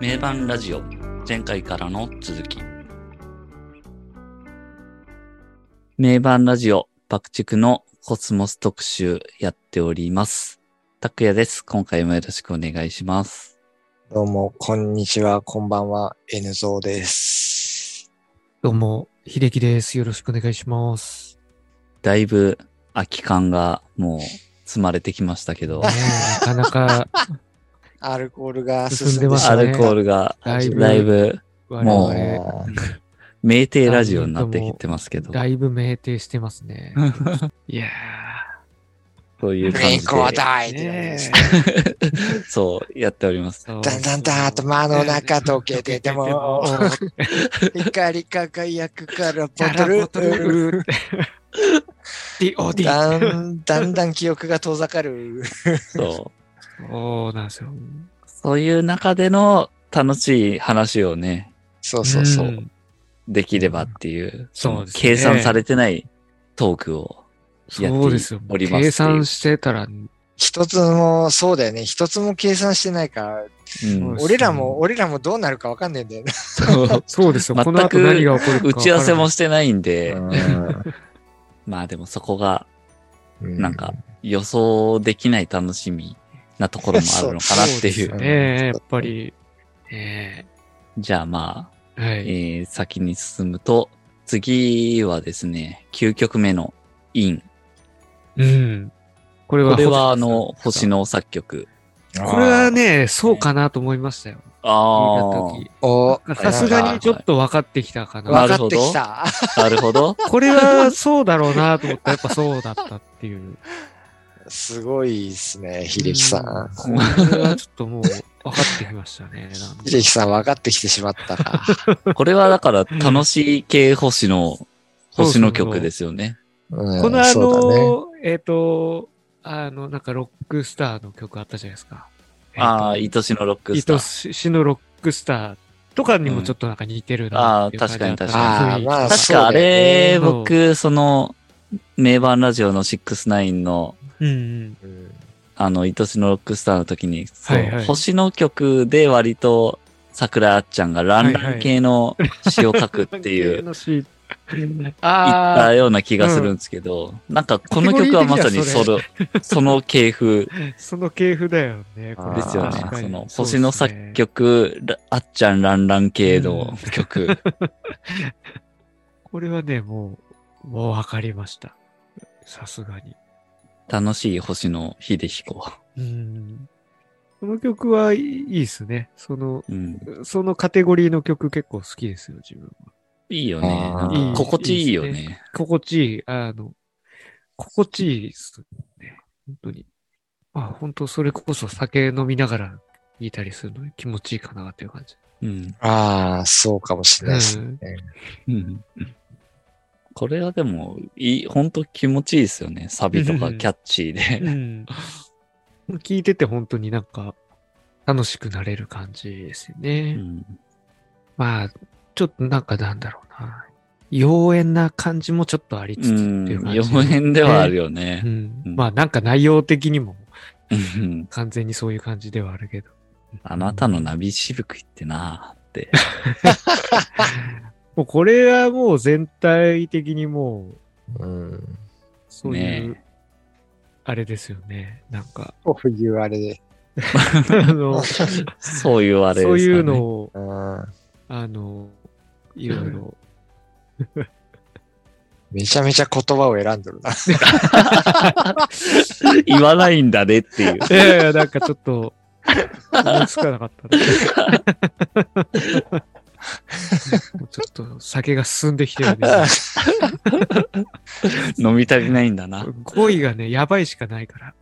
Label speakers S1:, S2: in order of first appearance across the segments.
S1: 名盤ラジオ。前回からの続き。名盤ラジオ爆竹のコスモス特集やっております。拓也です。今回もよろしくお願いします。
S2: どうも、こんにちは、こんばんは、N ゾーです。
S3: どうも、秀樹です。よろしくお願いします。
S1: だいぶ空き缶がもう積まれてきましたけど。
S3: なかなか
S2: アルコールが進
S3: 進んでま
S2: すすね。
S1: アルコールが
S3: だいぶ
S1: だいぶもう酩酊ラジオになってきてますけど
S3: だいぶ酩酊してますね。いや
S1: そういう感じで
S2: コーダイ
S3: ー。
S2: って感じで
S3: ね
S2: す
S1: そうやっております
S3: え
S2: だんだんだんと間の中溶けてても、光輝くからボトル。だんだん記憶が遠ざかる。
S1: そう
S3: そうなんですよ。
S1: そういう中での楽しい話をね、
S2: そうそうそう。
S3: ん
S1: できればっていう、
S3: そうですね
S1: 計算されてないトークをやって
S3: そうですよ。
S1: おりますっていう
S3: 計算してたら、
S2: 一つも、そうだよね。一つも計算してないから、
S1: うん
S3: そう
S2: 俺らも、俺らもどうなるかわかんないんだよね。
S1: そう
S3: そうですよ。
S1: 全 く
S3: この後何が起こるか
S1: 打ち合わせも
S3: し
S1: してないんで、
S2: う
S1: まあでもそこが
S2: ん
S1: なんか、予想できない楽しみなところもあるのかなっていう。
S2: そう
S3: ねえ、やっぱり。ね
S1: じゃあまあ、
S3: え。は
S1: え
S3: い。
S1: ー先に進むと、次はですね、9曲目のイン。
S3: うん。これは、
S1: これはあの、星。の作曲。
S3: これはね、そうかなと思いましたよ。
S1: あ
S3: 聞いた時
S2: お
S3: さすがにちょっと分かってきたかな。
S1: わ
S2: 分かってきた。
S1: あ、なるほど。
S3: これはそうだろうなと思ったらやっぱそうだったっていう。
S2: すごいですね、秀樹さん。
S3: これはちょっともう分かってきましたね。
S2: 秀樹さん分かってきてしまったか。
S1: これはだから楽しい系星の、星の曲ですよね。
S2: うん
S3: このあ
S2: そうだね
S3: の、えっ、と、あの、なんかロックスターの曲あったじゃないですか。
S1: ああ、
S3: えっ
S1: 愛しのロッ
S3: と
S1: クスター。
S3: 愛しのロックスターとかにもちょっとなんか似てるなっていう
S1: んあー確かに確
S2: かに
S1: 確かあれ、僕、その、名盤ラジオの69の、
S3: うんうん。
S2: うん
S1: あの、愛しのロックスターの時に、そう、
S3: はいはい
S1: 星の曲で割と、桜あっちゃんがランラン系の詩を書くっていう、
S3: のシーン
S1: 言っ
S3: あ
S1: たような気がするんですけど、なんかこの曲はまさにその、その系風
S3: あ、その系譜だよね。これ
S1: ですよねその、星の作曲、らあっちゃんランラン系の曲。
S3: これはね、もう、もうわかりました。さすがに。
S1: 楽しい星の秀彦。
S3: うん。この曲はいいっすね。その、
S1: うん。
S3: そのカテゴリーの曲結構好きですよ、自分は。
S1: いいよね。心地いいよ
S3: いい
S1: ね。
S3: 心地いい、あの、心地いいっすね。本当に。あ、本当それこそ酒飲みながら聴いたりするのに気持ちいいかなっていう感じ。
S1: うん。
S2: ああ、そうかもしれないですね。
S1: うん。これはでも、いい、本当気持ちいいですよね。サビとかキャッチーで。
S3: うん。聞いてて本当になんか楽しくなれる感じですよね。
S1: うん
S3: まあ、ちょっとなんかなんだろうな。妖艶な感じもちょっとありつつっていう感じ。
S1: 妖艶ではあるよね
S3: う。ん
S1: うん
S3: まあなんか内容的にも
S1: うん
S3: 完全にそういう感じではあるけど。
S1: あなたのナビしぶくってなーって。
S3: もうこれはもう全体的にもう、
S2: うん。
S3: そういう、
S1: ね
S3: あれですよね。なんか、
S2: そういうあれで。
S3: あの、
S1: そういうあれですかね。
S3: そういうのを、
S2: うん。
S3: あの、いろいろ。
S2: めちゃめちゃ言葉を選んでるな。
S1: 言わないんだねっていう。
S3: いやいや、なんかちょっと、思いつかなかったな。も うちょっと酒が進んできてるんです
S1: 飲み足りないんだな。
S3: 語彙がね、やばいしかないから。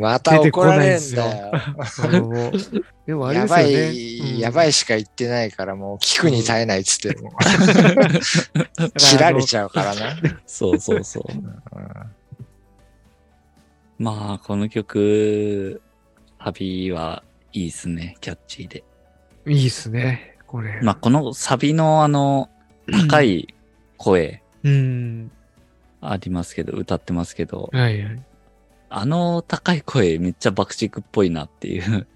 S2: また怒られるんだよ。
S3: あのでもあれ
S2: やば
S3: ですよね。
S2: い、やば
S3: い。
S2: いしか言ってないから、もう聞くに耐えないっつってるも 切られちゃうからな。
S1: そうそうそう。
S2: うん
S1: まあ、この曲、サビはいいっすね。キャッチーで。
S3: いいっすね、これ。
S1: まあ、このサビのあの、高い声
S3: うん。
S1: ありますけど、歌ってますけど、
S3: はいはい。
S1: あの高い声めっちゃ爆竹っぽいなっていう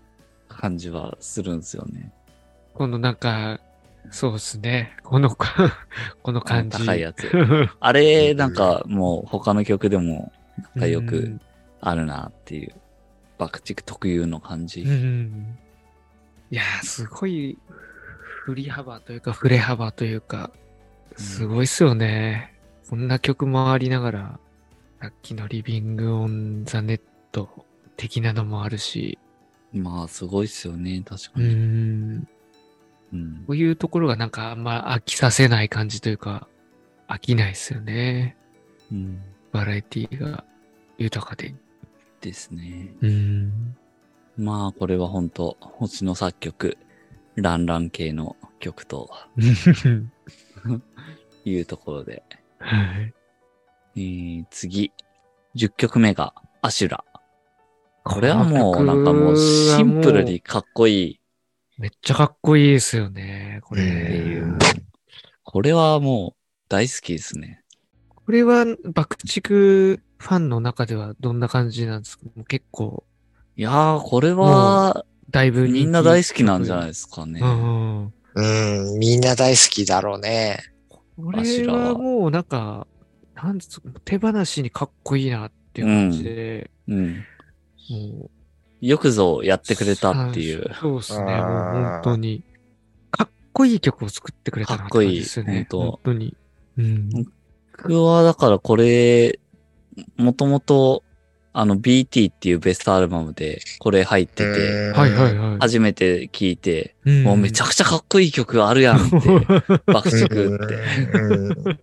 S1: 感じはするんですよね。
S3: このなんか、そうですね。この、この感じ。
S1: 高いやつ。あれ、なんかもう他の曲でも、なんかよく
S3: うん
S1: あるなっていう、爆竹特有の感じ。
S3: うん。いやー、すごい、振り幅というか、振れ幅というか、すごいっすよね。こんな曲もありながら、さっきのリビングオンザネット的なのもあるし、
S1: まあ、すごいっすよね、確か
S3: う
S1: に。
S3: ん。
S1: うん。
S3: こういうところがなんかあんま飽きさせない感じというか、飽きないっすよね。
S1: うん。
S3: バラエティが豊かで。
S1: ですね。
S3: うん。
S1: まあ、これは本当星の作曲、ランラン系の曲というところで。
S3: はい。
S1: えー、次、10曲目がアシュラ。これはもう、なんかもうシンプルにかっこいい
S3: めっちゃかっこいいですよね、これ。
S1: これはもう大好きですね。
S3: これは爆竹ファンの中ではどんな感じなんですか？結構、
S1: いやー、これは、
S3: だいぶ
S1: みんな大好きなんじゃないですかね。
S3: うん。
S2: うん、みんな大好きだろうね。
S3: これはもうなんか、なんですか、手放しにかっこいいなっていう感じで、
S1: うん。
S3: もう、
S1: よくぞやってくれたっていう。
S3: そうですね、もう本当に。かっこいい曲を作ってくれたなって感じですね。
S1: かっこいい
S3: 本当に。うん。
S1: 僕はだからこれ、もともと、あの BT っていうベストアルバムでこれ入ってて、
S3: はいはいはい。
S1: 初めて聴いて、
S3: うん
S1: もうめちゃくちゃかっこいい曲あるやんって、爆竹って。
S2: うん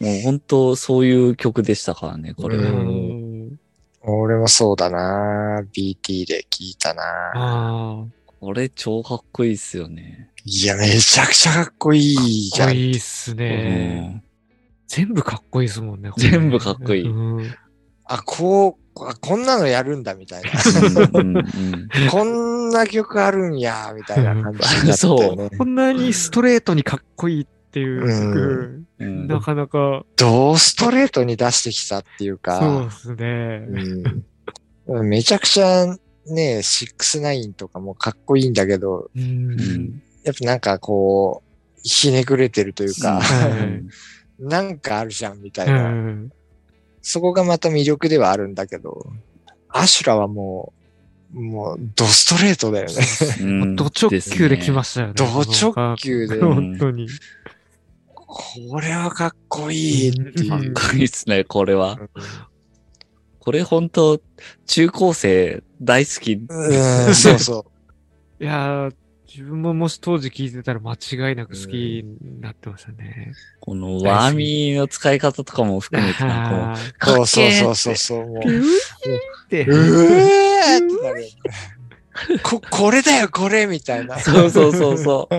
S1: もう本当そういう曲でしたからね、これ
S3: う
S1: は。
S3: ん
S2: 俺もそうだな BT で聞いたな
S3: あ
S1: これ超かっこいいっすよね。
S2: いや、めちゃくちゃかっこいい
S3: あ、
S2: じゃん。
S3: かっこいいっすね。全部かっこいいですもんね。これ
S1: 全部かっこいい
S3: うん
S2: あ、こう、あこんなのやるんだみたいな。
S1: うんうんうん。
S2: こんな曲あるんや、みたいな感じだったよね。
S3: こんなにストレートにかっこいいっていう曲、
S1: うん。
S3: なかなか、
S2: どうストレートに出してきたっていう
S3: そう
S2: か
S3: で、すね。
S2: うん、めちゃくちゃね、69とかもかっこいいんだけど、
S3: うん。
S1: うん
S2: やっぱなんかこう、ひねくれてるというか、
S3: はい。
S2: なんかあるじゃんみたい
S3: うん。
S2: な。そこがまた魅力ではあるんだけど、アシュラはもう、もう、ドストレートだよね。
S1: うん
S3: ド直球で来ま
S1: し
S3: したよね。
S2: ド直球で、
S1: うん
S3: 本当に。
S2: これはかっこいいっていう。
S1: かっこいいっすね、これは。
S2: うん
S1: これ本当中高生大好き。
S2: うん、そうそう。
S3: いやー、自分ももし当時聞いてたら間違いなく好きになってましたね。
S1: このワーミーの使い方とかも含めてなんかもう
S2: そうそうそうそうそう。もう
S3: ピューって。
S2: うえーってなるよね。こ、これだよ、これみたいな。
S1: そうそうそうそう。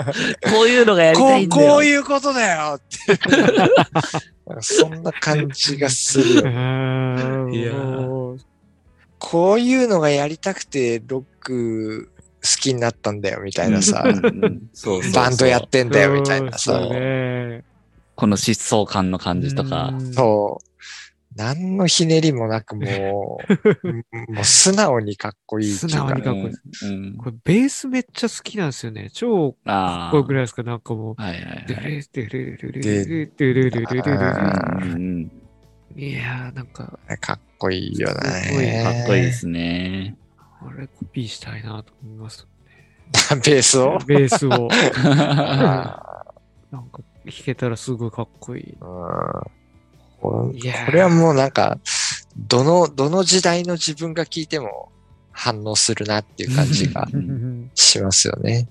S1: こういうのがやりた
S2: こう、
S1: いんだよ。
S2: こういうことだよって。そんな感じがする
S1: いや
S2: こういうのがやりたくてロック好きになったんだよみたいなさバンドやってんだよみたいなさ。
S1: この疾走感の感じとか。
S3: うん
S2: そう。何のひねりもなくもう、もう素直にかっこいいいうか
S3: 素直にかっこいい
S1: うんうん
S3: これベースめっちゃ好きなんですよね。超か
S1: あ
S3: っこよくないですか？なんかもう。
S1: あ。はいはいはい。
S3: ルドゥルルルルルルルルルルルルル
S2: あ
S1: うんうん
S3: いやーなんか、
S2: かっこいいよね。
S1: かっこいいですね。
S3: あれコピーしたいなと思います。
S2: ベースを？
S3: ベースを。
S2: あ
S3: なんか弾けたらすごいかっこいい。
S2: ーうんこ
S3: いやー
S2: これはもうなんか、どの、どの時代の自分が聞いても反応するなっていう感じが
S1: うん
S2: しますよね。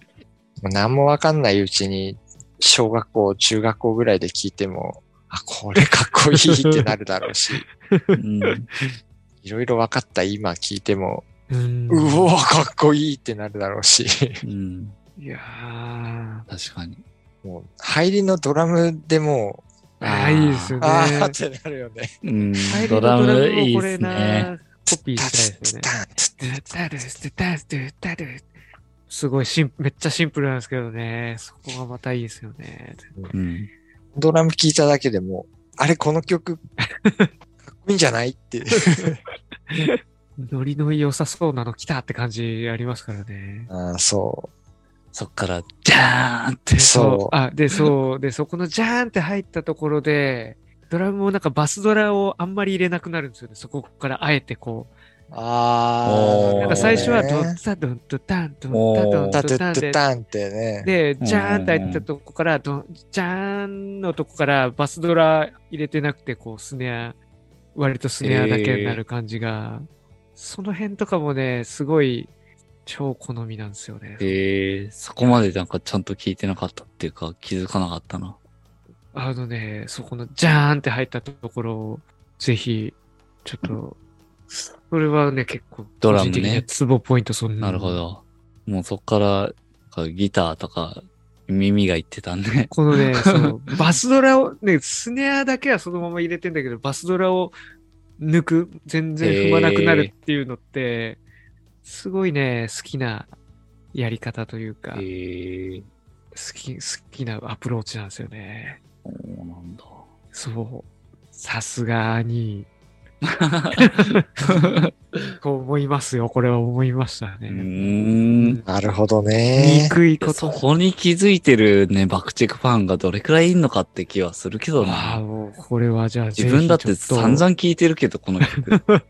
S2: もう何もわかんないうちに、小学校、中学校ぐらいで聞いても、あ、これかっこいいってなるだろうし、
S1: うん
S2: いろいろ分かった今聞いても、
S3: うん
S2: うおーかっこいいってなるだろうし、
S1: うん
S3: いやー
S1: 確かに。
S2: もう入りのドラムでも
S3: ああ、いいですよ
S2: う、
S3: ね。
S2: あーってなるよね。
S1: うんドラムいいですね。
S3: な、コピーしたいですよね。すごいシンめっちゃシンプルなんですけどね。そこがまたいいですよね。
S1: うん
S2: ドラム聞いただけでも、あれこの曲、かっこいいんじゃないって。
S3: ノリの良さそうなの来たって感じありますからね。
S2: あーそ
S1: そっから、じゃーんって。
S2: そう
S3: あ、で、そう。で、そこのジャーンって入ったところで、ドラムもなんかバスドラをあんまり入れなくなるんですよね。そこからあえてこう。
S2: う。ああ。
S3: なんか最初は
S2: ね
S3: ドンタドンドタンドンタドンドタンで、
S2: ットゥタンってね。
S3: で、ジャーンって入ったとこから、ドン、ジャーンのとこからバスドラ入れてなくて、こう、スネア、割とスネアだけになる感じが、その辺とかもね、すごい超好みなんですよね。
S1: えー、そこまでなんかちゃんと聞いてなかったっていうか気づかなかったな。
S3: あのね、そこのジャーンって入ったところを、ぜひ、ちょっと、それはね、結構、
S1: ドラムね
S3: ツボポイント、そんな。
S1: なるほ。ど。もうそっから、ギターとか耳がいってたんで。
S3: このね、そう、バスドラを、ね、スネアだけはそのまま入れてんだけど、バスドラを抜く、全然踏まなくなるっていうのって、すごいね、好きなやり方というか、
S1: えー、
S3: 好き、好きなアプローチなんですよね。
S1: そうなんだ。
S3: そう。さすがに、こう思いますよ。これは思いましたね。
S1: ん。
S2: なるほどね。
S3: 憎いこ
S1: そ
S3: と。
S1: こに気づいてるね、爆竹ファンがどれくらいいんのかって気はするけど
S3: ああ、
S1: な。
S3: もう、これはじゃあ、
S1: 自分だって散々聞いてるけど、この曲。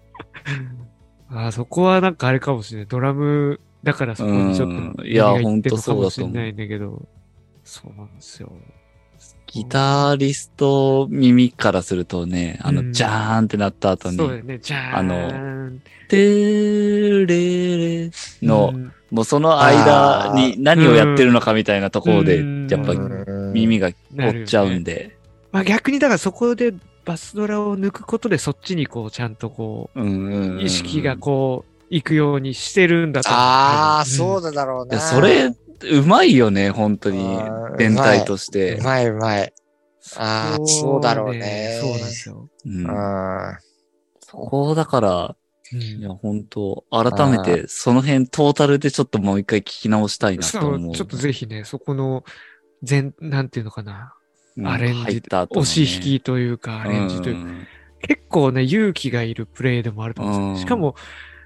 S3: ああ、そこはなんかあれかもしれない。ドラムだからそこにちょっと、
S1: うんいやほんとそう
S3: も
S1: だと思う
S3: しれないんだけど、そうなんですよ。
S1: ギタリスト耳からするとね、あの、
S3: うん。
S1: ジャーンってなった後に、
S3: あ、
S1: あのてーれれの、
S3: うん。
S1: もうその間に何をやってるのかみたいなところで、
S3: うん。
S1: やっぱ
S2: うん。
S1: 耳が折っちゃうんで、
S3: まあ逆にだからそこでバスドラを抜くことでそっちにこうちゃんとこ
S1: うんうんうん。
S3: う意識がこう行くようにしてるんだと思う。
S2: ああ、そう
S3: だ。
S2: だろうな。
S1: いや、それ、うまいよね、本当に。全体として
S2: う。まいうまい。あーそうだろうね
S3: そうなんですよ。
S1: うん
S2: うん。
S1: そこだから、
S3: うん
S1: いや、本当改めて、その辺トータルでちょっともう一回聞き直したいなと
S3: そ
S1: 思う。
S3: う、ちょっとぜひね、そこの全、なんていうのかな、
S1: うん
S3: アレンジ押し引きというか、アレンジというか、
S1: ん
S3: 結構ね、勇気がいるプレイでもあると思うんですよ。
S1: うん
S3: しかも、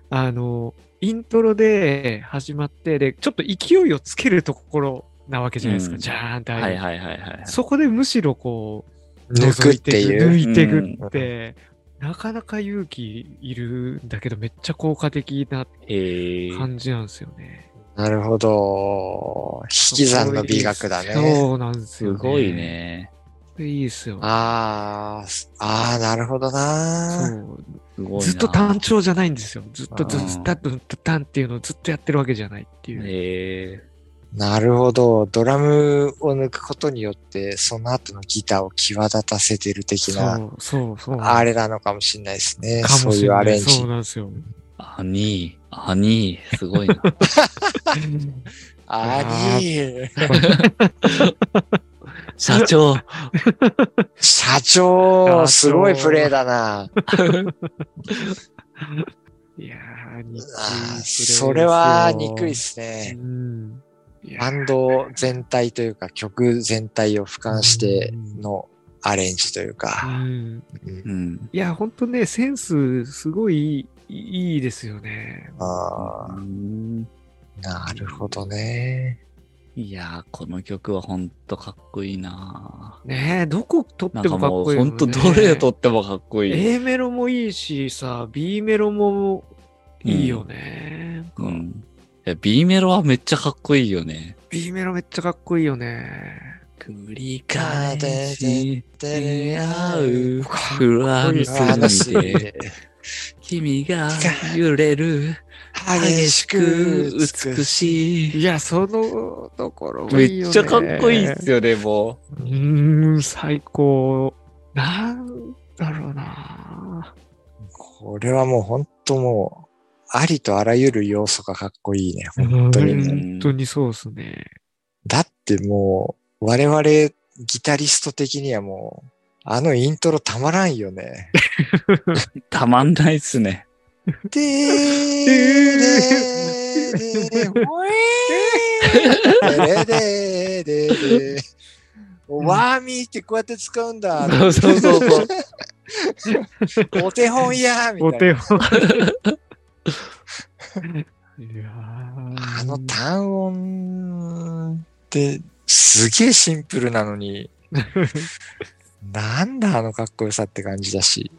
S3: あの、イントロで始まって、で、ちょっと勢いをつけるところなわけじゃないですか。
S1: うん
S3: ジャーンって入る
S1: はいはいはいはい。
S3: そこでむしろこう、
S2: 抜くっていう。
S3: 抜いていくって、なかなか勇気いるんだけど、めっちゃ効果的な。感じなんですよね。
S2: なるほど。引き算の美学だね。
S3: そうなんですよ、ね。
S1: すごい。ね。
S3: いいですよ。
S2: あーあー、なるほどな。
S3: そう
S1: すごいな。
S3: ずっと単調じゃないんですよ。ずっとず
S1: うん
S3: っとタッとタンっていうのをずっとやってるわけじゃないっていう。
S1: へえ。
S2: なるほど。ドラムを抜くことによって、その後のギターを際立たせてる的な、
S3: そう、そう、そう。
S2: あれなのかもしれないですね。
S3: か
S2: そういう
S3: もしれない
S2: アレンジ
S3: そう。なんですよ。
S1: 兄、兄、すごいな。
S2: あー
S1: 社長。
S2: 社長、すごいプレイだな。
S3: いやー、憎いプレイですよ
S2: あーそれは憎いっすね。
S3: うん。
S2: バンド全体というか曲全体を俯瞰してのアレンジという
S3: う
S2: か。
S3: ん。
S2: うん
S1: うん。
S3: いや、ほんとね、センス、すごいいいいいですよね。
S2: あ
S1: うん
S2: ーなるほどね。
S1: いやー、この曲はほんとかっこいいな
S3: ねえ、どこ撮って
S1: も
S3: かっこいいよ、ね。
S1: ほんとどれをとってもかっこいい。
S3: A メロもいいしさ、B メロもいいよね。
S1: うん。いや、B メロはめっちゃかっこいいよね。
S3: B メロめっちゃかっこいいよね。
S1: 繰り返し
S2: 出
S1: 会うフランスにて君が揺れる激しく美しい。
S3: いや、そのところも
S1: め
S3: いいよね。
S1: っちゃかっこいいっすよね、も
S3: うーん、最高。なんだろうな。
S2: これはもう本当もう、ありとあらゆる要素がかっこいいね。本当に。
S1: ね
S3: 本当にそうですね。
S2: だってもう、我々ギタリスト的にはもう、あのイントロたまらんよね。
S1: う。たまんないっすね。
S2: でーでーでーほえーでーでーでーでーワーミーってこうやって使うんだ。
S1: そうそうそうそう。
S2: お手本やーみたいな。
S3: お手本。いや
S2: あの単音ってすげえシンプルなのに、なんだあのかっこよさって感じだし。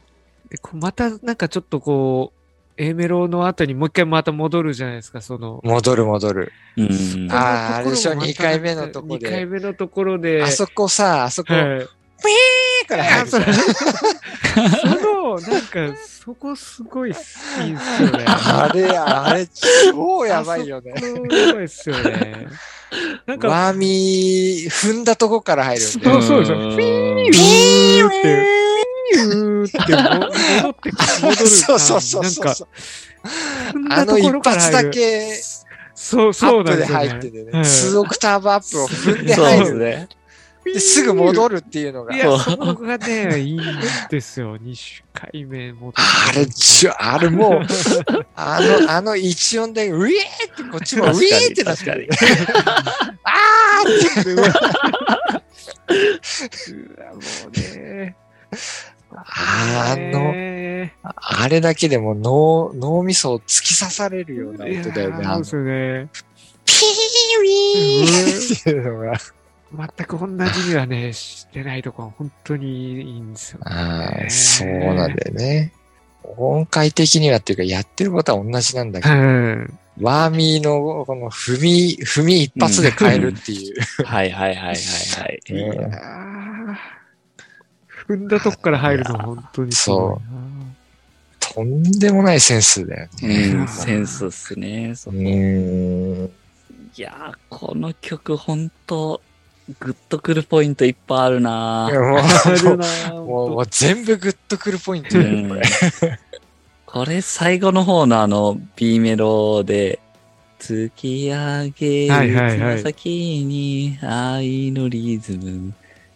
S3: またなんかちょっとこう、A メロの後にもう一回また戻るじゃないですか、その。
S2: 戻る戻る。
S1: うん。
S2: あーあれでしょ？
S3: その
S2: 二回目のとこで
S3: 2回目のところで。
S2: あそこさ、あそこ、
S3: はい
S2: から入るじゃん
S3: あその、なんか、そこすごい好きですよね。
S2: あれ、あれ、超やばいよね
S3: すごいっすよね。なんか、
S2: ワーミー踏んだとこから入るん
S3: そ
S2: で。
S3: うそうですよ。
S1: うん
S3: フィーって、フィーっても戻ってく戻る。
S2: そうそうそうそうあの一発だ。け
S3: そう、
S2: ア
S3: そう
S2: ップです
S3: なんで。
S2: 入っててね、
S3: はい
S2: 2オクターブアップを踏んで入る。
S1: ね。
S2: ですぐ戻るっていうのが
S3: い。や、そこがね、いいんですよ。2回目戻って。
S2: あれ、ちょ、あれもう、あの、あの一音で、ウィーってこっちもウィーって
S1: 確かに
S2: る。あーって。
S3: うわもうね。
S2: あの、
S3: ね
S2: あれだけでも脳、脳みそを突き刺されるような音だよね。
S3: そうですよね。
S2: ピーウィーっていうのが。
S3: 全く同じにはね、してないとこは本当にいいんですよ、ね。
S2: ああ、そうなんだよね。音階的にはっていうか、やってることは同じなんだけど、
S3: うん。
S2: ワーミーのこの踏み、踏み一発で変えるっていう。
S1: はいはいはいはいはい。
S2: うん
S3: いやー踏んだとこから入るの本当にすごいな。
S2: とんでもないセンスだよね。
S1: うん、センスっすね。そうい
S2: ん。
S1: やー、この曲ほんと、グッとくるポイントいっぱいあるない
S2: やもう
S3: あるなぁ
S2: もうもう全部グッとくるポイントだ
S1: ん
S2: これ。
S1: これ最後の方のあの B メロで、突き上げるつま先に愛のリズム、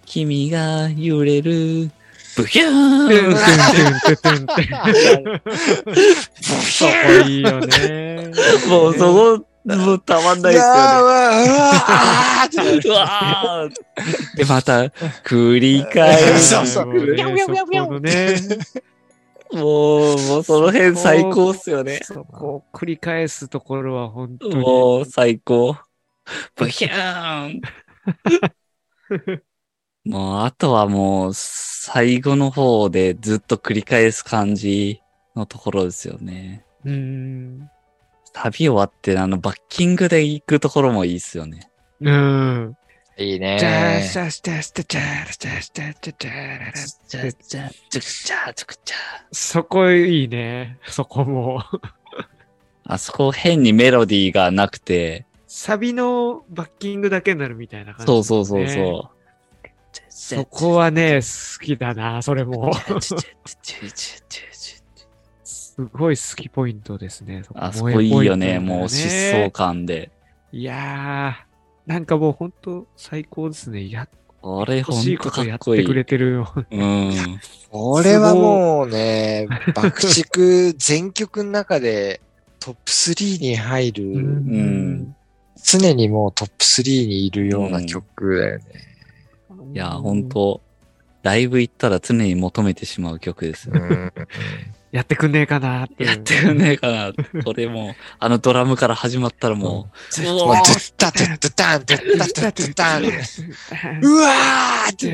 S1: 君が揺れる、ブヒュ
S3: トゥン
S1: ーン
S3: トゥントゥントゥントゥンそこいいよね。
S1: もうそこ、もうたまんないですよね。
S2: うわーうわー
S1: で、また、繰り返す。
S2: そうそう
S3: ね
S2: ビャンビャンビャン。
S1: もう、もうその辺最高っすよね。
S3: そこ繰り返すところは本当に。
S1: もう最高。ブヒューンもう、あとはもう、最後の方でずっと繰り返す感じのところですよね。
S3: うん。
S1: 旅終わって、あの、バッキングで行くところもいいっすよね。
S3: うん。
S2: いい
S3: じゃあ、
S2: ね。
S3: そこいいね。そこも。
S1: あそこ変にメロディーがなくて、
S3: サビのバッキングだけになるみたいな感じ、
S1: そうそうそう
S3: う。
S1: そう。
S3: そこはね、好きだな、それも。すごい好きポイントですね。そ
S1: あそこいいよね。もう疾走感で。
S3: いやー、なんかもう本当最高ですね。やっ
S1: これほ
S3: 欲しい
S1: ん
S3: こととやっ
S1: かっこいい。
S3: てくれてるよ。
S1: うん。
S2: 俺はもうね、爆竹全曲の中でトップ3に入る、
S1: ん
S2: 常にもうトップ3にいるような曲だよね。
S1: いや、ほんと、ライブ行ったら常に求めてしまう曲ですよ。
S2: うん
S3: やってくんねえかなって。
S1: やってくんねえかな。これもう、あのドラムから始まったらもう、うわ
S2: ドッタドッタタン、ドッタドッタタン。うわーって。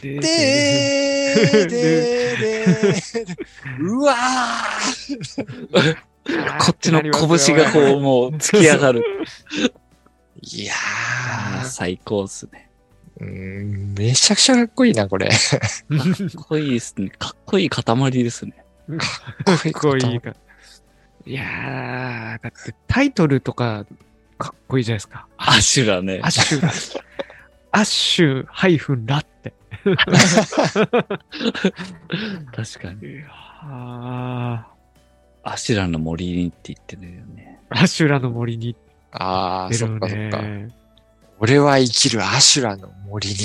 S2: でーでーでーうわー
S1: こっちの拳がこう、もう突き上がる。
S2: いや
S1: あー最高っすね。
S2: ー、うんめちゃくちゃかっこいいな、これ。
S1: かっこいいっすね。かっこいい塊ですね。
S3: かっこいいか。いやー、だってタイトルとかかっこいいじゃないですか。
S1: アシュラね
S3: ア。ッシュラ。アッシュハイフンラって。
S1: 確かに。アシュラの森にって言ってるよね。
S3: アシュラの森に
S2: ああ、そっかそっか。
S3: ね。
S2: 俺は生きるアシュラの森に。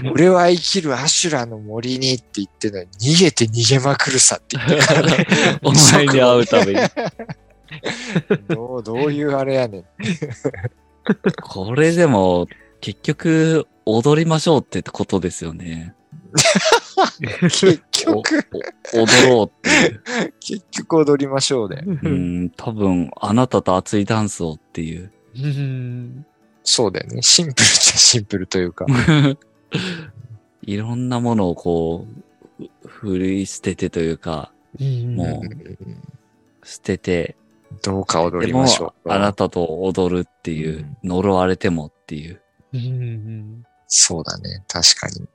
S2: 俺は生きるアシュラの森にって言ってるのに、逃げて逃げまくるさって言ってるからね
S1: お前に会うために。
S2: どう、どういうあれやねん。
S1: これでも、結局、踊りましょうってことですよね。
S2: 結局、
S1: お踊ろうっていう。
S2: 結局踊りましょうね。
S1: うん、多分、あなたと熱いダンスをっていう。
S3: うん
S2: そうだよね。シンプルっちゃシンプルというか。
S1: いろんなものをこう、ふ振り捨ててというか、も
S2: う
S1: うん捨てて、
S2: どうか踊りましょう。
S1: あなたと踊るっていう、呪われてもっていう。
S3: うん
S2: そうだね。確かに。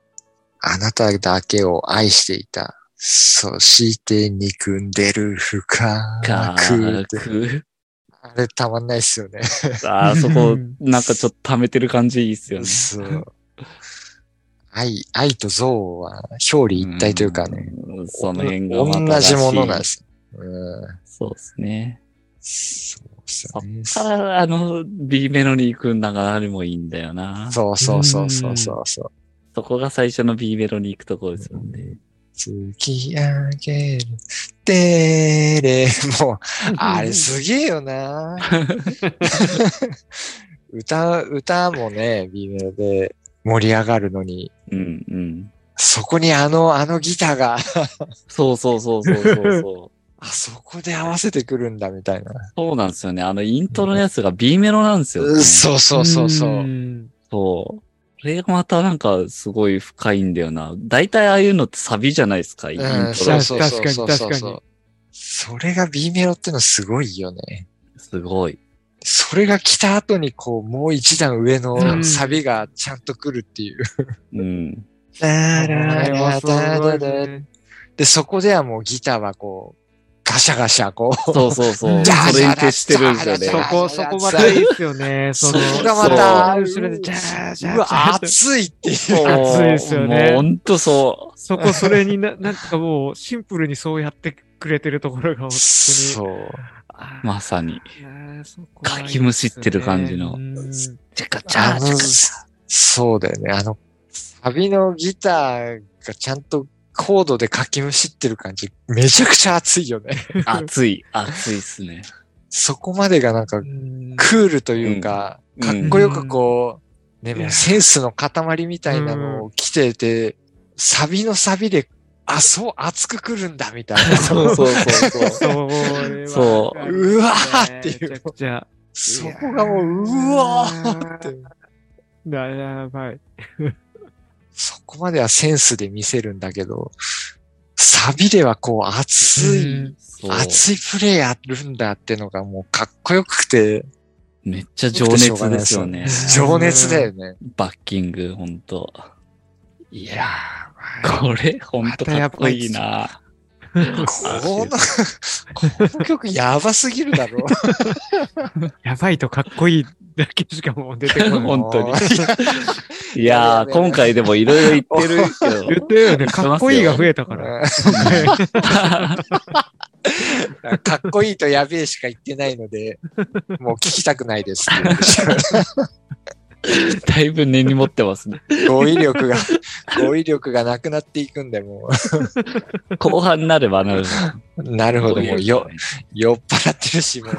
S2: あなただけを愛していた。そして憎んでる深
S1: か
S2: くって。
S1: く。
S2: あれたまんないっすよね。
S1: あーそこ、なんかちょっと溜めてる感じいいっすよね。
S2: そう。愛、愛と憎悪は表裏一体というかね。
S1: うん。その辺が
S2: 同じものなんです。うん。
S1: そうですね。
S2: そうっす
S1: そっ。から、あの、B メロに行くんだがあれもいいんだよな。
S2: そうそうそうそうそうそう。
S1: そこが最初の B メロに行くところですよね。
S2: 突き上げる。てれ、もう、あれすげえよな。歌、歌もね、B メロで盛り上がるのに、
S1: うんうん。
S2: そこにあの、あのギターが、
S1: そうそうそうそうそうそう。
S2: あそこで合わせてくるんだみたいな。
S1: そうなんですよね。あのイントロのやつが B メロなんですよ、ね。
S2: うんそうそうそうそう。
S3: ん
S1: そう。これがまたなんかすごい深いんだよな。大体ああいうのってサビじゃないですか、イント
S2: うん、
S1: ロ。
S3: 確かに確かに
S2: それが B メロってのすごいよね。
S1: すごい。
S2: それが来た後にこう、もう一段上
S3: う
S2: の
S3: ん
S2: サビがちゃんと来るっていう。
S1: うん。
S3: で、
S2: そこではもうギターはこう、ガシャガシャこう。
S1: そうそうそう。
S3: じゃあ
S1: それに徹してるんですよね。
S3: そこ、そこまたいいっすよね。その
S2: がまた
S3: そう後ろで、じゃーじ
S2: うわ熱いっていう。
S1: そう
S3: 熱いですよね
S1: ほんとそ
S3: そこ、それにな、なんかもう、シンプルにそうやってくれてるところが、本当に。
S2: そう。
S3: あ
S1: う。まさに。かきむしってる感じの
S3: うん
S1: チャカチャ
S2: あの
S1: チャカチャ。
S2: そうだよね。あの、サビのギターがちゃんとコードでかきむしってる感じ、めちゃくちゃ熱いよね。
S1: 熱い、熱いっすね。
S2: そこまでがなんか
S3: うん
S2: クールというか、
S1: うん
S2: かっこよくこう、ね、
S3: いや
S2: もうセンスの塊みたいなのを着てて、サビのサビで、あ、そう熱くくるんだ、みたいな。
S1: そうそうそうそう。
S3: そ
S1: う
S2: うわーっていう
S3: めちゃくちゃ。
S2: そこがもう、うわーって。
S3: だやばい。
S2: そこまではセンスで見せるんだけど、サビではこう熱い、熱いプレイやるんだってのがもうかっこよくて、
S1: めっちゃ情熱ですよね。
S2: 情熱だよね。
S1: バッキング、ほんと。いやー、これ、ほんとかっこいいな。
S2: この、この曲やばすぎるだろ。
S3: やばいとかっこいいだけしかもう出てこない。
S1: 本当に いやー、今回でもいろいろ言ってるけど。
S3: 言ってるよね。かっこいいが増えたから。
S2: かっこいいとやべえしか言ってないので、もう聞きたくないです。
S1: だいぶ根に持ってますね。
S2: 語彙力が、語彙力がなくなっていくんで、も
S1: 後半になればなるほ
S2: う。なるほど、もうよ、酔っ払ってるし、もう。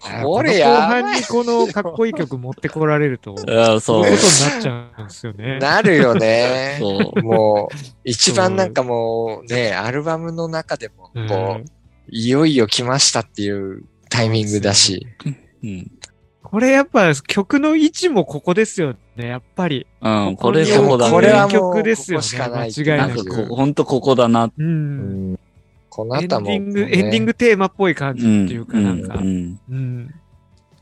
S2: これ
S3: 後
S2: やば
S3: 半にこのかっこいい曲持ってこられると、そう
S1: ど。あーそう
S3: いうことになっちゃうんですよね。
S2: なるよね。
S1: そう。
S2: もう、一番なんかもうね、アルバムの中でも、
S3: うん
S2: こう、いよいよ来ましたっていうタイミングだし。
S1: うん。
S3: これやっぱ曲の位置もここですよね、やっぱり。
S1: うん、これそうだね。
S2: これはもう
S3: 曲ですよね
S2: ここしかない
S3: 間違い
S1: なか
S3: なんく。
S1: こ、ほんとここだな。
S3: う。
S2: うんんこの
S3: エンデ
S2: 後はもう、
S3: ィング、
S2: ね
S3: エンディングテーマっぽい感じ
S1: うん。
S3: っていうかなんか
S1: う、ん。
S3: うん。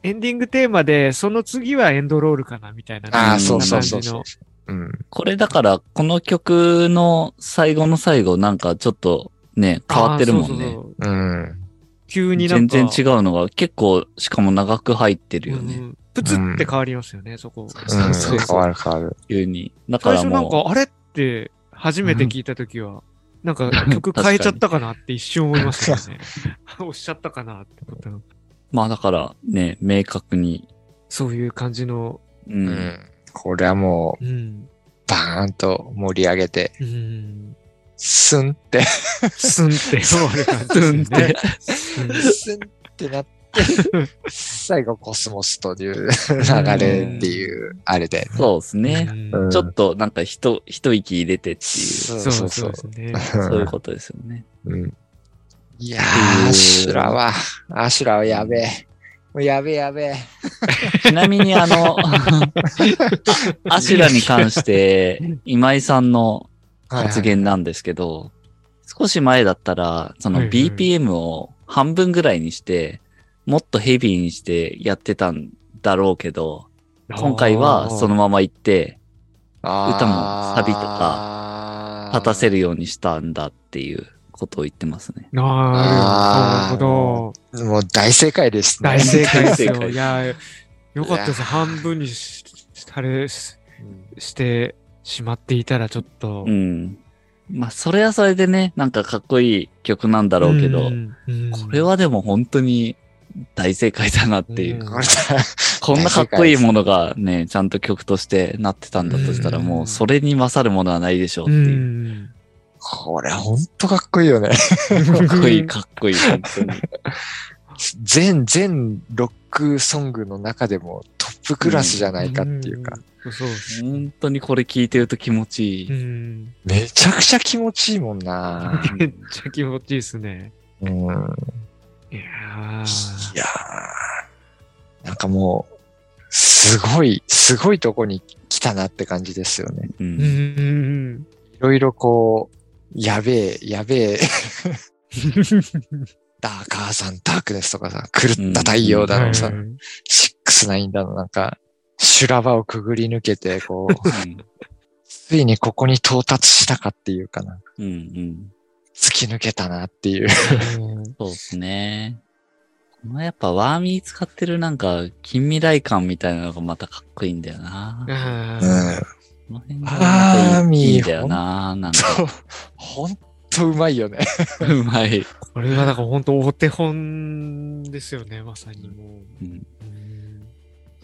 S3: エンディングテーマで、その次はエンドロールかな、みたいな。
S2: ああ、
S1: うん
S2: そうそう
S3: そ
S2: う
S3: 感じ
S2: そう
S3: の。。
S2: うん。
S1: これだから、この曲の最後の最後、なんかちょっとね、変わってるもんね。
S3: そうそうそう
S2: うん。
S3: 急になん
S1: 全
S3: か。
S1: 然違うのが、結構、しかも長く入ってるよね。
S3: うんプツって変わりますよね、そこ。
S2: うん。
S1: そうそうそう
S2: 変わる変わる。
S1: 急に。だから
S3: 最初なん
S1: も
S3: か、あれって、初めて聞いたときは、なんか 曲変えちゃったかなって一瞬思いましたよね。押しちゃったかなってこと
S1: まあだからね、明確に、
S3: そういう感じの、
S1: う。
S2: うんん。これはもう、
S3: うん。
S2: バーンと盛り上げて、
S3: うん。
S2: スンって、
S3: スンって終わる感じですよね。
S2: スンってなっ 最後コスモスという流れっていう、あれで。
S1: そうですね。
S2: うん
S1: ちょっとなんか一、一息入れてっていう、
S2: そ
S3: そうそうそう。
S1: そういうことですよね。
S2: うんいや
S1: うん
S2: ー、アシュラは、アシュラはやべえ。もうやべえやべえ。
S1: ちなみにあの、アシュラに関して、今井さんの発言なんですけど、少し前だったら、その
S3: はいはい
S1: BPM を半分ぐらいにして、もっとヘビーにしてやってたんだろうけど、今回はそのまま行って、歌もサビと
S2: か
S1: 立たせ
S2: る。
S1: るようにしたんだっていうことを言ってますね。
S3: なるほど。
S2: もう大正解ですね。
S3: 大正解ですよ。いや、よかったです。半分にしされししてしまっていたらちょっと。
S1: うん。まあ、それはそれでね、なんかかっこいい曲なんだろうけど、
S3: んうん
S1: これはでも本当に大正解だなっていう。
S3: うん
S2: こ
S1: んなかっこいいものがね、ちゃんと曲としてなってたんだとしたら、
S3: うん
S1: もうそれに勝るものはないでしょうっ
S3: う
S1: ていう。
S3: ん。
S2: これほんとかっこいいよね。
S1: かっこいい、かっこいい、本当に。
S2: 全、全ロックソングの中でもトップクラスじゃないかっていうか、
S3: うん。そう。
S1: 本当にこれ聞いてると気持ちいい。
S3: うん。
S2: めちゃくちゃ気持ちいいもんな。
S3: めっちゃ気持ちいいですね。
S2: うん。
S3: いやー
S2: いやーなんかもう、すごい、すごいとこに来たなって感じですよね。
S1: う。
S3: うんん。
S2: いろいろこう、やべえ、やべえ、ダーカーさん、ダークネスとかさ、狂った太陽だのさ、
S3: うん
S2: シックスナインだの、なんか、修羅場をくぐり抜けて、こう、ついにここに到達したかっていうかな。
S1: うん。うん。
S2: 突き抜けたなっていう。
S1: そうですね。このやっぱワーミー使ってるなんか近未来感みたいなのがまたかっこいいんだよな。
S3: あ
S2: うん
S3: ー。
S1: この辺がいい
S2: ワーミー
S1: いいんだよな。なんか。
S2: ほんとうまいよね。
S1: うまい。
S3: これはだから本当お手本ですよね、まさにもう。
S1: うん
S3: うん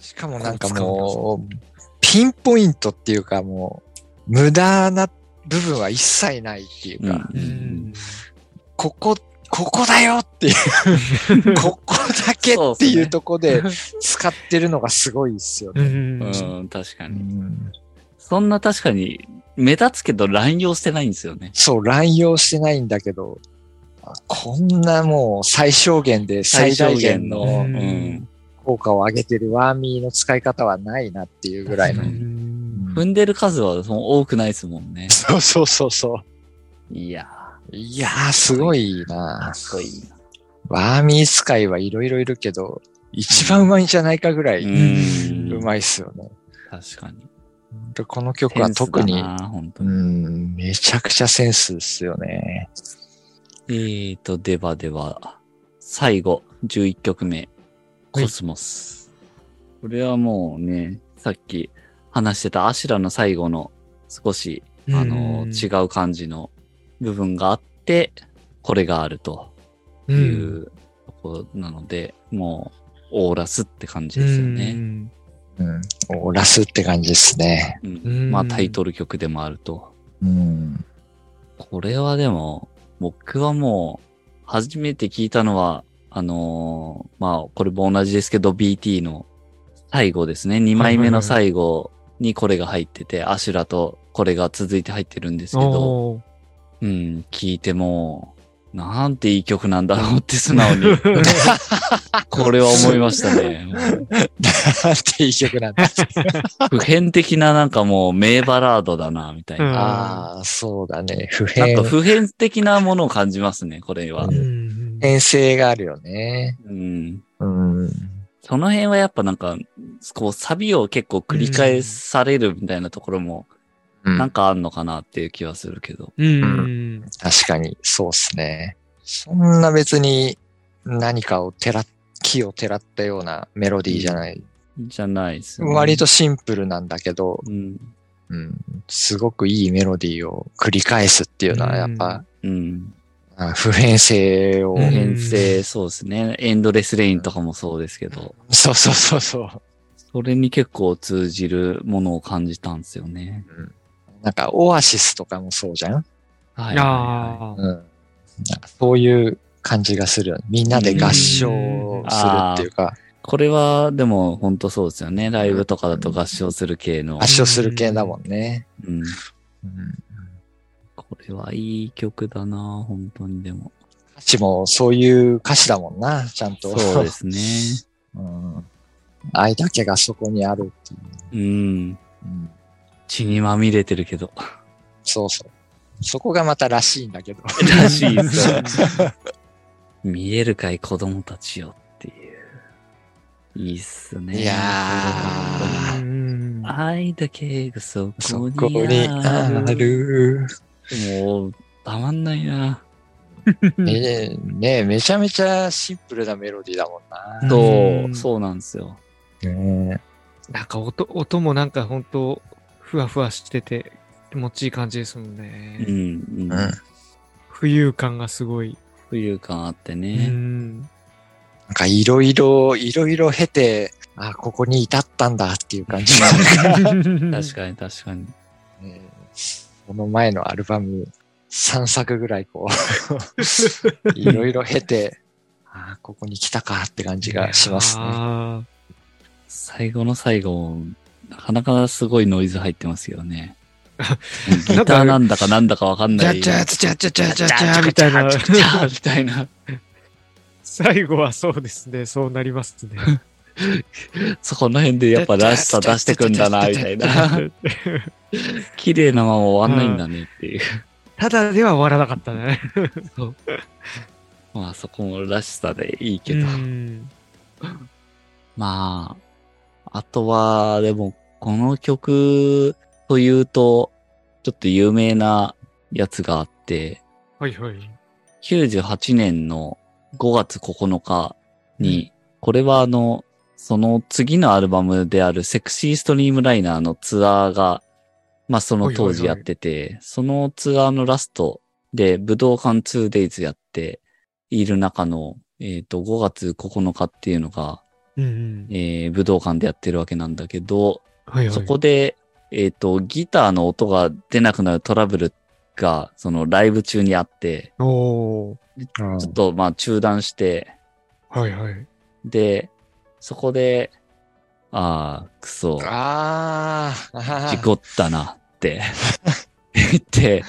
S2: しかもなんかもう、ピンポイントっていうかもう、無駄な部分は一切ないっていうか、
S1: うん
S3: うん
S2: ここ、ここだよっていう、ここだけっていうとこで使ってるのがすごいですよ
S3: う
S2: ね。
S3: ん
S1: うん、確か
S2: う
S1: に。
S2: ん
S1: そんな確かに目立つけど乱用してないんですよね。
S2: そう、乱用してないんだけど、こんなもう最小限で最大限の効果を上げてるワーミーの使い方はないなっていうぐらいの
S1: 踏んでる数はその多くないですもんね。
S2: そうそうそうそ
S1: いや
S2: う。いやー、すごいな
S1: っこいいな。
S2: ワーミー使いはいろいろいるけど、一番うまいんじゃないかぐらい
S1: う
S2: まいっすよね。
S1: 確かに。
S2: でこの曲は特にめちゃくちゃセンスですよね。
S1: えーと、ではでは、最後、11曲目、コスモス。これはもうね、さっき話してたアシュラの最後の少し、あの、違う感じの部分があって、これがあると
S3: う。
S1: いうんとこなので、もう、オーラスって感じですよね。
S2: うん。オーラスって感じですね。
S1: うん
S3: うん
S1: まあ、タイトル曲でもあると。
S2: うん。
S1: これはでも、僕はもう、初めて聞いたのは、あのーまあ、これも同じですけど、BT の最後ですね。2枚目の最後にこれが入ってて、アシュラとこれが続いて入ってるんですけど、うん、聞いても、なんていい曲なんだろうって素直に、これは思いましたね。
S2: なんていい曲なんだ。
S1: 普遍的ななんかもう名バラードだな、みたいな。
S2: ああ、そうだね。普
S1: なん
S2: 遍
S1: か、普遍的なものを感じますね、これは。
S3: うん
S2: 変性があるよね。
S1: うん。
S2: うん。
S1: その辺はやっぱなんか、こう、サビを結構繰り返されるみたいなところも、なんかあんのかなっていう気はするけど。
S3: うん。
S2: 確かに、そうっすね。そんな別に何かをてら、木をてらったようなメロディーじゃない。
S1: じゃないですよね。
S2: 割とシンプルなんだけど、
S1: うん。
S2: うん、すごくいいメロディーを繰り返すっていうのはやっぱ、
S1: うん。
S2: あ普遍性を、
S3: うん
S1: 編成、そうですね。エンドレスレインとかもそうですけど、
S2: そうそうそうそう。
S1: それに結構通じるものを感じたんですよね。
S2: なんかオアシスとかもそうじゃん？
S1: はい
S3: ああ。
S2: うん。なんかそういう感じがする。みんなで合唱するっていうか、
S1: これは、でも、本当そうですよね。ライブとかだと合唱する系の
S2: 合。唱する系だもんね。
S1: うん。
S2: うん
S1: これはいい曲だな本当にでも。
S2: 歌詞もそういう歌詞だもんな、ちゃんと。
S1: そうですね。
S2: うん愛だけがそこにあるっていう。
S1: うん。
S2: うん
S1: 血にまみれてるけど。
S2: そうそう。そこがまたらしいんだけど。
S1: らしいっすよ。見えるかい子供たちよっていう。いいっすね。
S2: いやー
S3: うん
S1: 愛だけがそ
S2: そ
S1: こ
S2: こに
S1: に
S2: あ
S1: ある。
S2: る。
S1: もう、たまんないな。
S2: ねねめちゃめちゃシンプルなメロディーだもんな。
S1: そうう、
S3: ん
S1: そうなんですよ。
S2: ね
S3: なんか音、音もなんか本当ふわふわしてて気持ちいい感じですもんね。
S1: うん、うん。
S2: うん
S3: 浮遊感がすごい。
S1: 浮遊感あって
S3: う
S1: ね。
S3: ん。
S2: なんかいろいろ、いろいろ経て、あ、ここに至ったんだっていう感じ。
S1: 確かに確かに。
S2: ねその前のアルバム3作ぐらいこう、いろいろ経て、あここに来たかって感じがしますね。
S3: あ
S1: 最後の最後、なかなかすごいノイズ入ってますよね。ギターなんだかなんだかわかんない。
S3: ーじゃっちゃちゃちゃちゃちゃちゃみたいな。
S1: みたいな。
S3: 最後はそうですね。そうなりますね。
S1: そこの辺でやっぱらしさ出してくんだな、みたいな。綺麗なまま終わんないんだねっていう。
S3: ただでは終わらなかったね。
S1: まあそこもらしさでいいけど。
S3: うん
S1: まあ、あとは、でも、この曲というと、ちょっと有名なやつがあって、
S3: はいはい。
S1: 98年の5月9日に、これはあの、その次のアルバムであるセクシーストリームライナーのツアーが、まあその当時やってて、そのツアーのラストで武道館 2days やっている中の、えっ、と、5月9日っていうのが、
S3: うんうん。
S1: えー武道館でやってるわけなんだけど、
S3: はいはい。
S1: そこで、えっ、と、ギターの音が出なくなるトラブルが、そのライブ中にあって、ちょっとまあ中断して、
S3: はいはい。
S1: で、そこで、ああ、くそ、
S2: あー。あー、
S1: 事故ったなって 言って、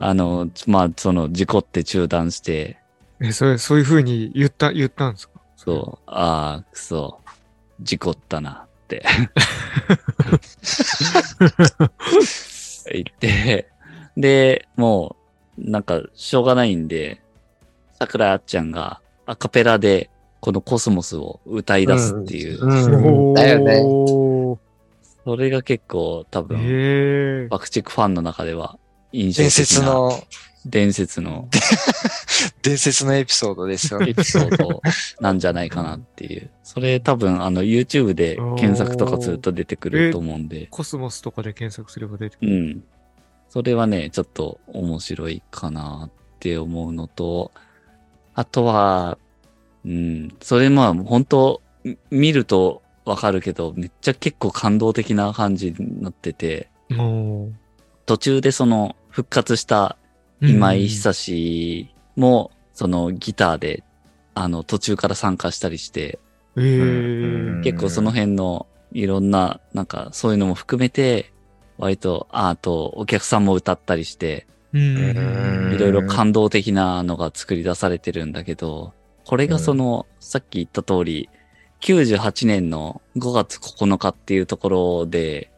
S1: あの、まあ、その、事故って中断して、
S3: え、それ、そういう風に言った、言ったんですか？
S1: そう、ああ、くそ、事故ったなって 言って、で、もう、なんか、しょうがないんで、桜あっちゃんがアカペラで、このコスモスを歌い出すっていう、
S2: うんだよね。
S3: ね。
S1: それが結構多分。爆竹ファンの中では印象
S2: 伝
S1: 的な
S2: 説の、
S1: 伝説の
S2: 伝説のエピソードですよね。
S1: エピソードなんじゃないかなっていう。それ多分あの YouTube で検索とかすると出てくると思うんで、
S3: コスモスとかで検索すれば出てくる。
S1: うん。それはね、ちょっと面白いかなって思うのと、あとは、うん、それまあ本当み見るとわかるけど、めっちゃ結構感動的な感じになってて、途中でその復活した今井久志も、そのギターで、あの、途中から参加したりして、結構その辺のいろんな、なんかそういうのも含めて、割と、ああと、お客さんも歌ったりして、
S3: うん。
S1: いろいろ感動的なのが作り出されてるんだけど、これがその、さっき言った通り、98年の5月9日っていうところで、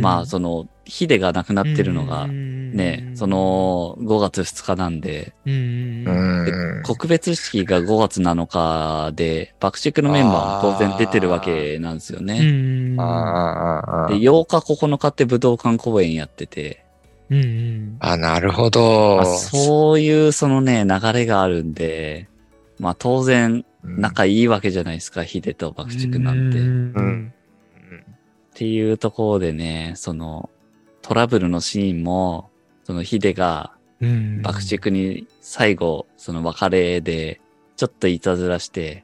S1: まあその、ヒデが亡くなってるのが、ね、そ、の5月2日なんで、
S3: うん
S2: うん
S1: 告別式が5月7日で、爆竹のメンバーも当然出てるわけなんですよ
S3: う
S1: ね。
S3: ん
S2: あーあーあ
S1: で、
S2: ー
S1: 8日9日って武道館公演やってて、
S3: うん
S2: あ、なるほど。
S1: あ。そういうそのね、流れがあるんで、まあ当然仲いいわけじゃないですか、ヒデと爆竹なんて。っ
S3: うん
S1: ていうところでね、そのトラブルのシーンも、そのヒデが
S3: うん。
S1: 爆竹に最後、その別れで、ちょっといたずらして、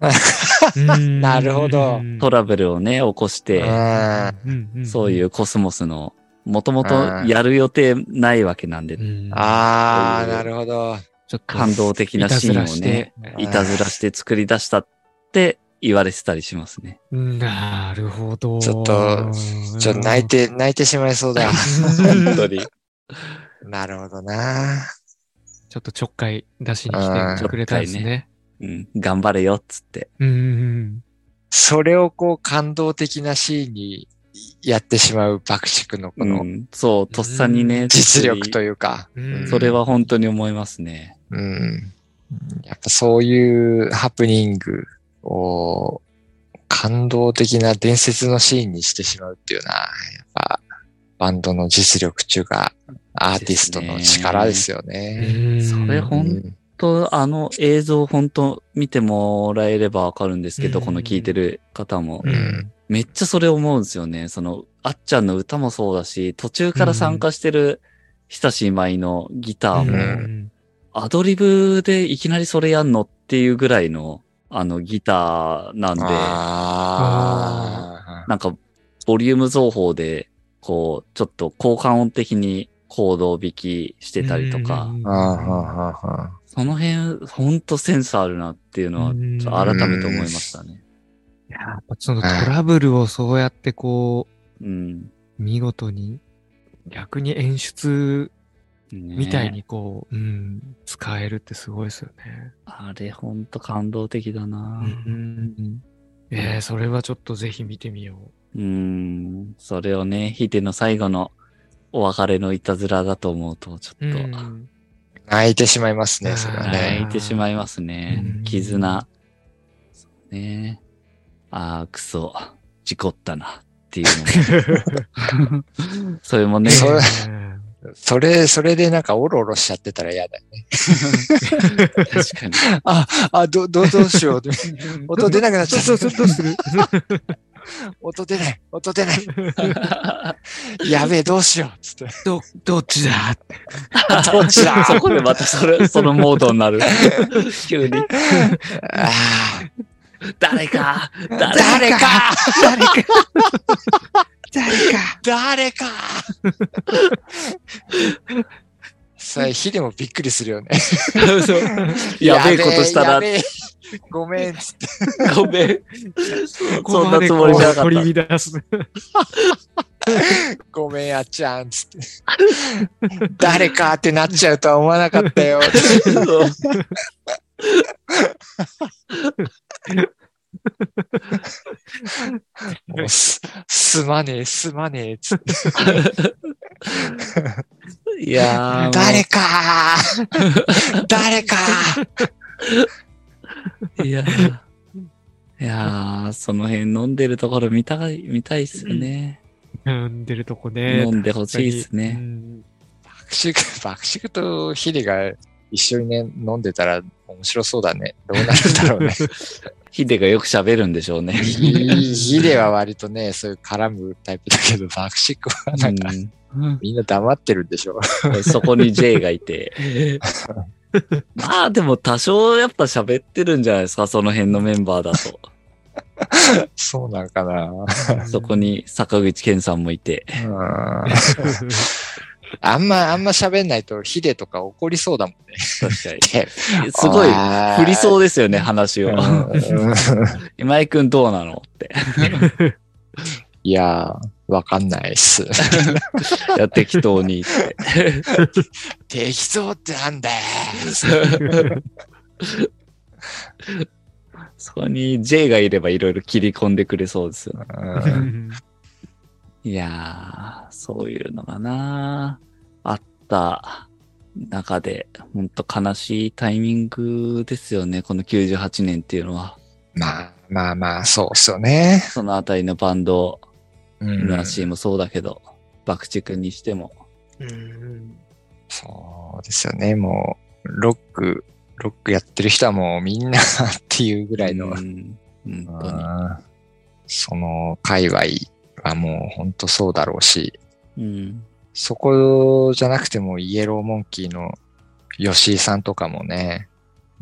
S3: うん。
S2: なるほど。
S1: トラブルをね、起こして、
S2: うん。
S1: そういうコスモスの、もともとやる予定ないわけなんで、
S3: うん。
S2: ああ、なるほど。
S3: ちょっと
S1: 感動的なシーンをね、
S2: い
S1: いたずらして作り出したって言われてたりしますね。
S3: なるほど。
S2: ちょっとちょっと泣いて、泣いてしまいそうだ。
S1: 本当に。
S2: なるほどな。
S3: ちょっとちょっかい出しに来てくれたんですね。
S1: うん、頑張れよっつって。
S3: うんうん
S2: それをこう感動的なシーンにやってしまう爆竹のこ
S1: う
S2: の
S1: ん、そう、とっさにね、
S2: 実力というか。
S1: それは本当に思いますね。
S2: うん。やっぱそういうハプニングを感動的な伝説のシーンにしてしまうっていうのは、やっぱバンドの実力中がアーティストの力ですよね。
S3: うん
S1: それほんと、あの映像本当見てもらえればわかるんですけど、
S3: うん
S1: この聞いてる方も。めっちゃそれ思うんですよね。その、あっちゃんの歌もそうだし、途中から参加してる久し舞のギター
S3: うん
S1: も、
S3: うん
S1: アドリブでいきなりそれやんのっていうぐらいの、あのギターなんで、
S2: あ
S1: なんか、ボリューム増法で、こう、ちょっと効果音的にコードを弾きしてたりとか。その辺、ほんとセンスあるなっていうのは、改めて思いましたね。
S3: いややっぱそのトラブルをそうやってこ
S1: うん。
S3: う、見事に、逆に演出
S1: ね
S3: みたいにこう、うん、使えるってすごいですよね。
S1: あれほんと感動的だな
S3: うん。えー、それはちょっとぜひ見てみよ
S1: うん。それをね、ヒデの最後のお別れのいたずらだと思うと、ちょ
S3: う。
S1: っと、
S3: うん
S2: 泣いてしまいますね、それはね。
S1: 泣いてしまいますね
S3: うん。
S1: 絆。そうね。ああ、くそ、事故ったな。っていうのも。それもね、
S2: それ
S3: うん
S2: それ、でなんかオロオロしちゃってたら嫌だよね。
S1: 確かに。
S2: あ、あ、ど、どう、どうしよう。音出なくなっちゃった
S3: そうそう、どうする？
S2: 音出ない、音出ない。やべえ、どうしよう。つって。
S3: ど、どっちだ？
S2: どっちだ？
S1: そこでまたそれ、そのモードになる。急に。
S2: あ
S1: 誰か
S2: ー
S1: 誰か
S2: 誰か
S3: 誰か誰か
S2: 誰かさあ、ヒデもびっくりするよね。
S1: やべえことしたら、
S2: やべえごめん、つって。
S1: ごめん。
S3: こ
S1: そんなつもりじゃなかっ
S3: 取り乱す。
S2: ごめん、あっちゃん、つって。誰かってなっちゃうとは思わなかったよ。す、すまねえ、すまねえ、つって。
S1: いや
S2: 誰か誰か
S1: いやー、いやー、その辺飲んでるところ見たい、見たいっすよね。
S3: 飲んでるとこね。
S1: 飲んでほしいっす
S3: う
S1: ね。
S3: ん
S2: 爆竹、爆竹とヒデが一緒にね、飲んでたら面白そうだね。どうなるんだろうね。
S1: ヒデがよく喋るんでしょうね。
S2: ヒヒデは割とね、そういう絡むタイプだけど、爆竹はなんか、
S1: うん
S2: みんな黙ってるんでしょ。
S1: そこに J がいて。まあでも多少やっぱ喋ってるんじゃないですか、その辺のメンバーだと。
S2: そうなんかな。
S1: そこに坂口健さんもいて。
S2: うんあんま、あんま喋んないとヒデとか怒りそうだもんね。
S1: 確かに。
S2: です
S1: ごい振りそうですよね、話を。
S2: うん
S1: 今井くんどうなの？って。
S2: いやー、わかんないっす。
S1: いや、適当にって。
S2: 適当ってなんだよ。
S1: そこに J がいればいろいろ切り込んでくれそうですよね。
S2: うん
S1: いやー、そういうのがなあった中で、ほんと悲しいタイミングですよね、この98年っていうのは。
S2: まあまあまあ、そうっすよね。
S1: そのあたりのバンド、
S2: うん
S1: シーもそうだけど、爆竹にしても。
S3: うん
S2: そうですよね。もう、ロック、ロックやってる人はもうみんなっていうぐらいの、
S1: うん、本当に。
S2: うんその界隈はもう本当そうだろうし、
S1: うん。
S2: そこじゃなくてもイエローモンキーの吉井さんとかもね、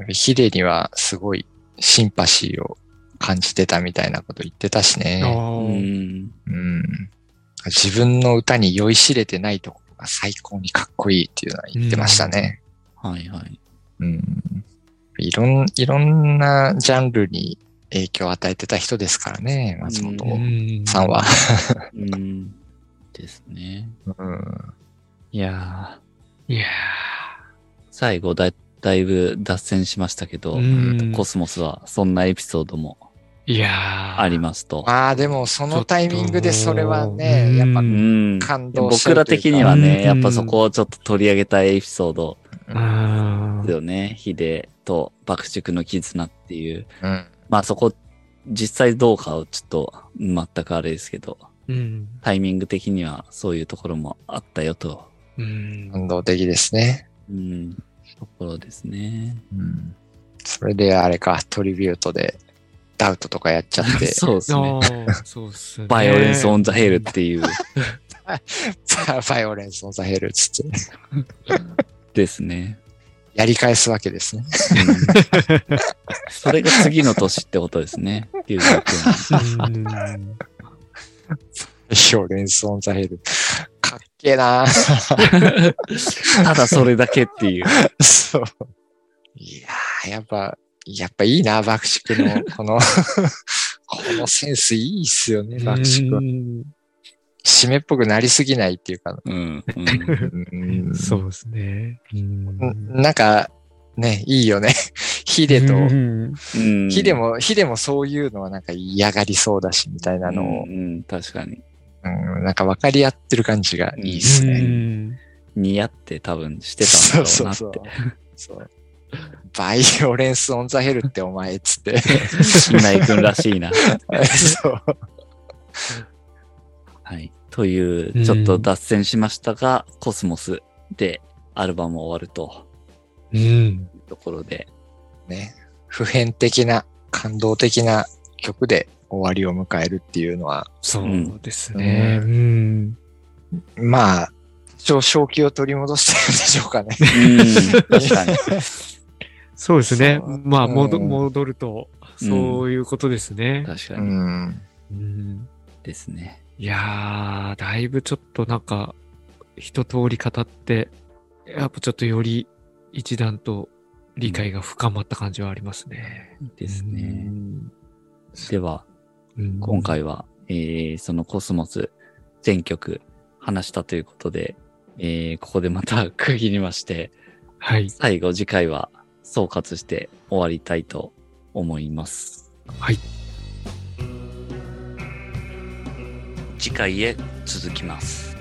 S2: ヒデにはすごいシンパシーを感じてたみたいなこと言ってたし
S3: あ
S2: ね。
S1: う
S3: ー
S1: ん。
S2: うん、自分の歌に酔いしれてないところが最高にかっこいいっていうのは言ってましたね。
S1: はいはい。
S2: うん。いろん、いろんなジャンルに影響を与えてた人ですからね、松本
S3: うん
S2: さんは。
S1: うん。ですね。
S2: うん。
S1: いやー、
S3: いや
S1: 最後だ、だいぶ脱線しましたけど、
S3: ーうん
S1: コスモスはそんなエピソードも
S3: いやー
S1: ありますと。
S2: まあでもそのタイミングでそれはね、
S3: と
S2: やっぱ
S1: うん。
S2: 感動し
S1: 僕ら的にはね、
S3: うん
S1: やっぱそこをちょっと取り上げたいエピソード
S3: うん
S1: ですよね。ヒデと爆竹の絆っていう。
S2: うん。
S1: まあそこ、実際どうかをちょっと全くあれですけど、
S3: うん。
S1: タイミング的にはそういうところもあったよと。
S3: うん。
S2: 感動的ですね。
S1: うん。ところですね。
S2: うん。それであれか、トリビュートで DOUBT とかやっちゃって、
S1: そうですね。
S3: そうっすね。
S1: Violence on the Hell っていう
S2: Violence on the Hell つって、
S1: ですね。
S2: やり返すわけですね。
S1: うんそれが次の年ってことですね。99年。
S3: うん
S2: バイオレンス・オン・ザ・ヘル。かっけえな
S1: ただそれだけっていう。
S2: そう。いやー、やっぱ、やっぱいいな、爆竹の、この、このセンスいいっすよね、爆竹は。
S3: うん
S2: 締めっぽくなりすぎないっていうか、
S1: うん。うん
S2: うん
S3: そうですね。うん
S2: なんか、ね、いいよね。ヒデと。ヒデも、ヒデもそういうのはなんか嫌がりそうだし、みたいなのを
S1: う、んうん、確かに。
S2: うん、なんか分かり合ってる感じがいいっす
S3: う
S2: ね。
S3: ん
S1: 似合って多分してたんだろうなって。
S2: そうそうそう。 Violence on the Hell ってお前っつって。
S1: 今井くんらしいな。
S2: そう。
S1: はい。という、ちょっと脱線しましたが、コスモスでアルバム終わると
S3: うん。
S1: ところで、
S2: ね。普遍的な、感動的な曲で終わりを迎えるっていうのは、
S3: そうですね。うん。
S2: まあ、少正気を取り戻してるんでしょうかね。
S1: うん、確かに。
S3: そうですね。まあ、戻
S2: うん
S3: 戻ると、そういうことですね。
S2: う
S1: 確かに。
S2: ん。
S3: うん
S1: ですね。
S3: いやー、だいぶちょっとなんか、一通り語って、やっぱちょっとより一段と理解が深まった感じはありますね。
S1: ですね
S3: う。ん
S1: では、
S3: うん
S1: 今回は、えー、そのコスモス全曲話したということで、えー、ここでまた区切りまして、
S3: はい。
S1: 最後次回は総括して終わりたいと思います。
S3: はい。
S1: 次回へ続きます。